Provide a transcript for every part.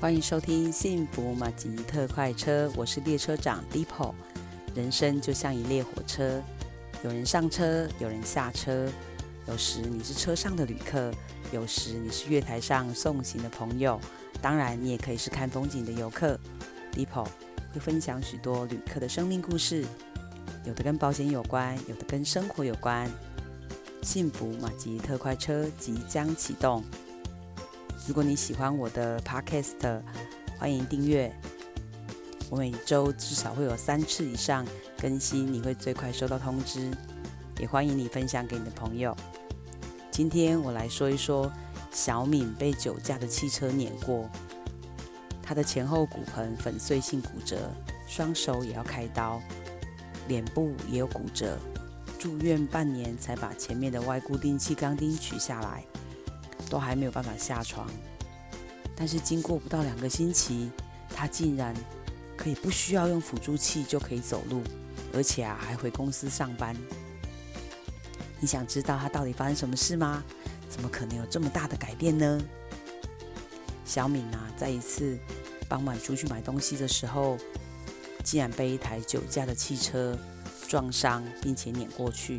欢迎收听幸福马吉特快车，我是列车长 Deepo。人生就像一列火车，有人上车，有人下车。有时你是车上的旅客，有时你是月台上送行的朋友，当然你也可以是看风景的游客。Deepo 会分享许多旅客的生命故事，有的跟保险有关，有的跟生活有关。幸福马吉特快车即将启动。如果你喜欢我的 Podcast，欢迎订阅。我每周至少会有三次以上更新，你会最快收到通知。也欢迎你分享给你的朋友。今天我来说一说小敏被酒驾的汽车碾过，她的前后骨盆粉碎性骨折，双手也要开刀，脸部也有骨折，住院半年才把前面的外固定器钢钉取下来。都还没有办法下床，但是经过不到两个星期，他竟然可以不需要用辅助器就可以走路，而且啊还回公司上班。你想知道他到底发生什么事吗？怎么可能有这么大的改变呢？小敏啊，在一次傍晚出去买东西的时候，竟然被一台酒驾的汽车撞伤，并且碾过去，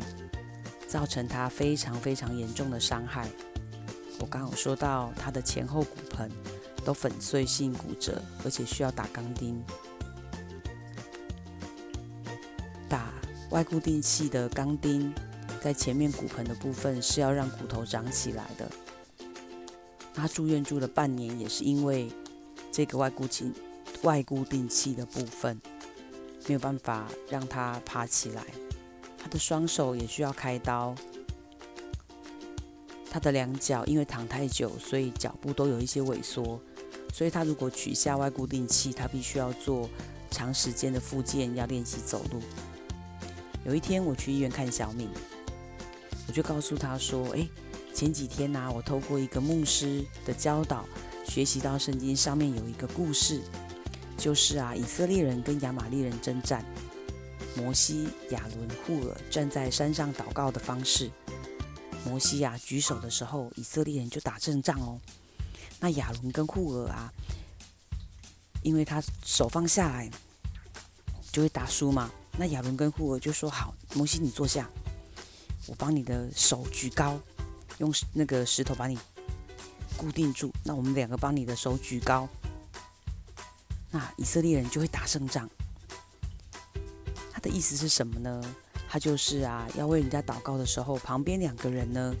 造成他非常非常严重的伤害。我刚有说到，他的前后骨盆都粉碎性骨折，而且需要打钢钉。打外固定器的钢钉，在前面骨盆的部分是要让骨头长起来的。他住院住了半年，也是因为这个外固定外固定器的部分没有办法让他爬起来。他的双手也需要开刀。他的两脚因为躺太久，所以脚部都有一些萎缩，所以他如果取下外固定器，他必须要做长时间的复健，要练习走路。有一天我去医院看小敏，我就告诉他说：“诶，前几天呢、啊，我透过一个牧师的教导，学习到圣经上面有一个故事，就是啊，以色列人跟亚玛力人征战，摩西、亚伦、户珥站在山上祷告的方式。”摩西、啊、举手的时候，以色列人就打胜仗哦。那亚伦跟库尔啊，因为他手放下来就会打输嘛。那亚伦跟库尔就说：“好，摩西你坐下，我帮你的手举高，用那个石头把你固定住。那我们两个帮你的手举高，那以色列人就会打胜仗。”他的意思是什么呢？他就是啊，要为人家祷告的时候，旁边两个人呢，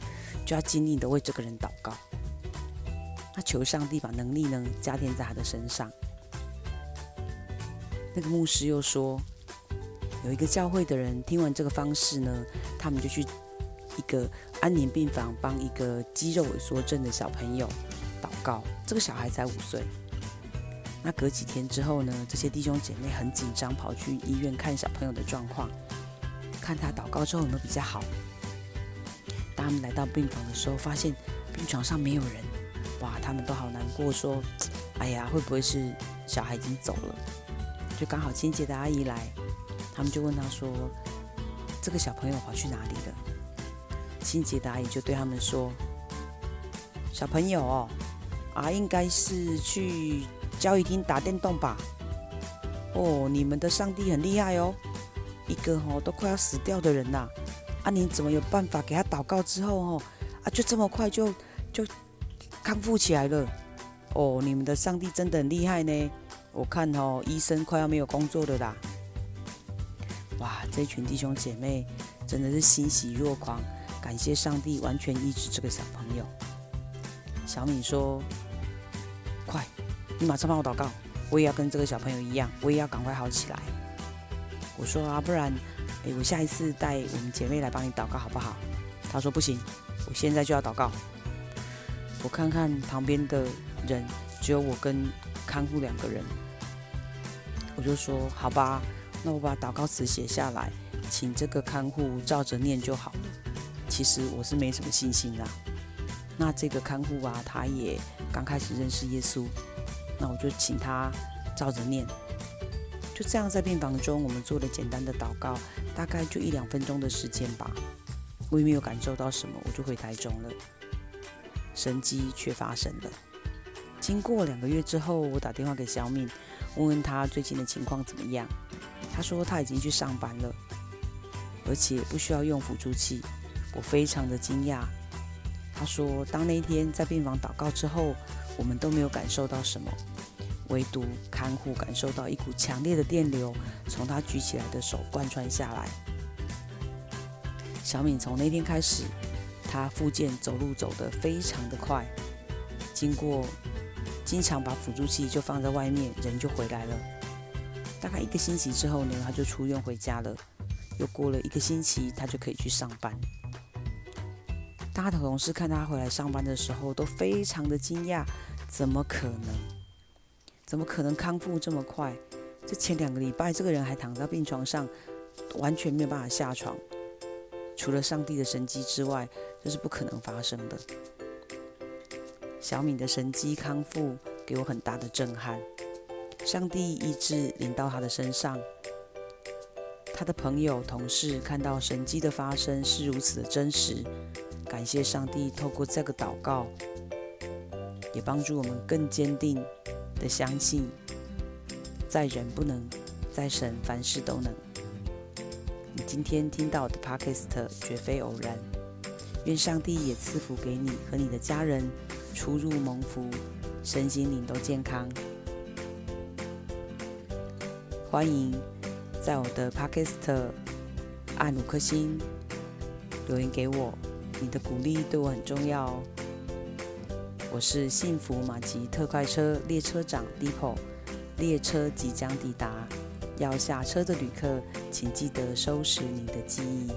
就要尽力的为这个人祷告。那求上帝把能力呢加添在他的身上。那个牧师又说，有一个教会的人听完这个方式呢，他们就去一个安宁病房帮一个肌肉萎缩症的小朋友祷告。这个小孩才五岁。那隔几天之后呢，这些弟兄姐妹很紧张，跑去医院看小朋友的状况。看他祷告之后有没有比较好。当他们来到病房的时候，发现病床上没有人，哇，他们都好难过，说：“哎呀，会不会是小孩已经走了？”就刚好清洁的阿姨来，他们就问他说：“这个小朋友跑去哪里了？”清洁的阿姨就对他们说：“小朋友哦，啊，应该是去交谊厅打电动吧？哦，你们的上帝很厉害哦。”一个哦都快要死掉的人呐，啊，你怎么有办法给他祷告之后哦，啊，就这么快就就康复起来了？哦，你们的上帝真的很厉害呢！我看哦，医生快要没有工作了啦。哇，这群弟兄姐妹真的是欣喜若狂，感谢上帝完全医治这个小朋友。小敏说：“快，你马上帮我祷告，我也要跟这个小朋友一样，我也要赶快好起来。”我说啊，不然，诶，我下一次带我们姐妹来帮你祷告好不好？她说不行，我现在就要祷告。我看看旁边的人，只有我跟看护两个人。我就说好吧，那我把祷告词写下来，请这个看护照着念就好了。其实我是没什么信心啦。那这个看护啊，他也刚开始认识耶稣，那我就请他照着念。就这样，在病房中，我们做了简单的祷告，大概就一两分钟的时间吧。我也没有感受到什么，我就回台中了。神迹却发生了。经过两个月之后，我打电话给小敏，问问他最近的情况怎么样。他说他已经去上班了，而且不需要用辅助器。我非常的惊讶。他说，当那一天在病房祷告之后，我们都没有感受到什么，唯独看护感受到一股强烈的电流从他举起来的手贯穿下来。小敏从那天开始，他复健走路走得非常的快，经过经常把辅助器就放在外面，人就回来了。大概一个星期之后呢，他就出院回家了。又过了一个星期，他就可以去上班。当他的同事看他回来上班的时候，都非常的惊讶，怎么可能？怎么可能康复这么快？这前两个礼拜，这个人还躺在病床上，完全没有办法下床。除了上帝的神迹之外，这是不可能发生的。小敏的神迹康复给我很大的震撼。上帝医治临到他的身上，他的朋友、同事看到神迹的发生是如此的真实。感谢上帝，透过这个祷告，也帮助我们更坚定的相信，在人不能，在神凡事都能。你今天听到的 Podcast 绝非偶然，愿上帝也赐福给你和你的家人，出入蒙福，身心灵都健康。欢迎在我的 Podcast 按五颗星留言给我。你的鼓励对我很重要哦。我是幸福马吉特快车列车长 Dipo，列车即将抵达，要下车的旅客，请记得收拾你的记忆。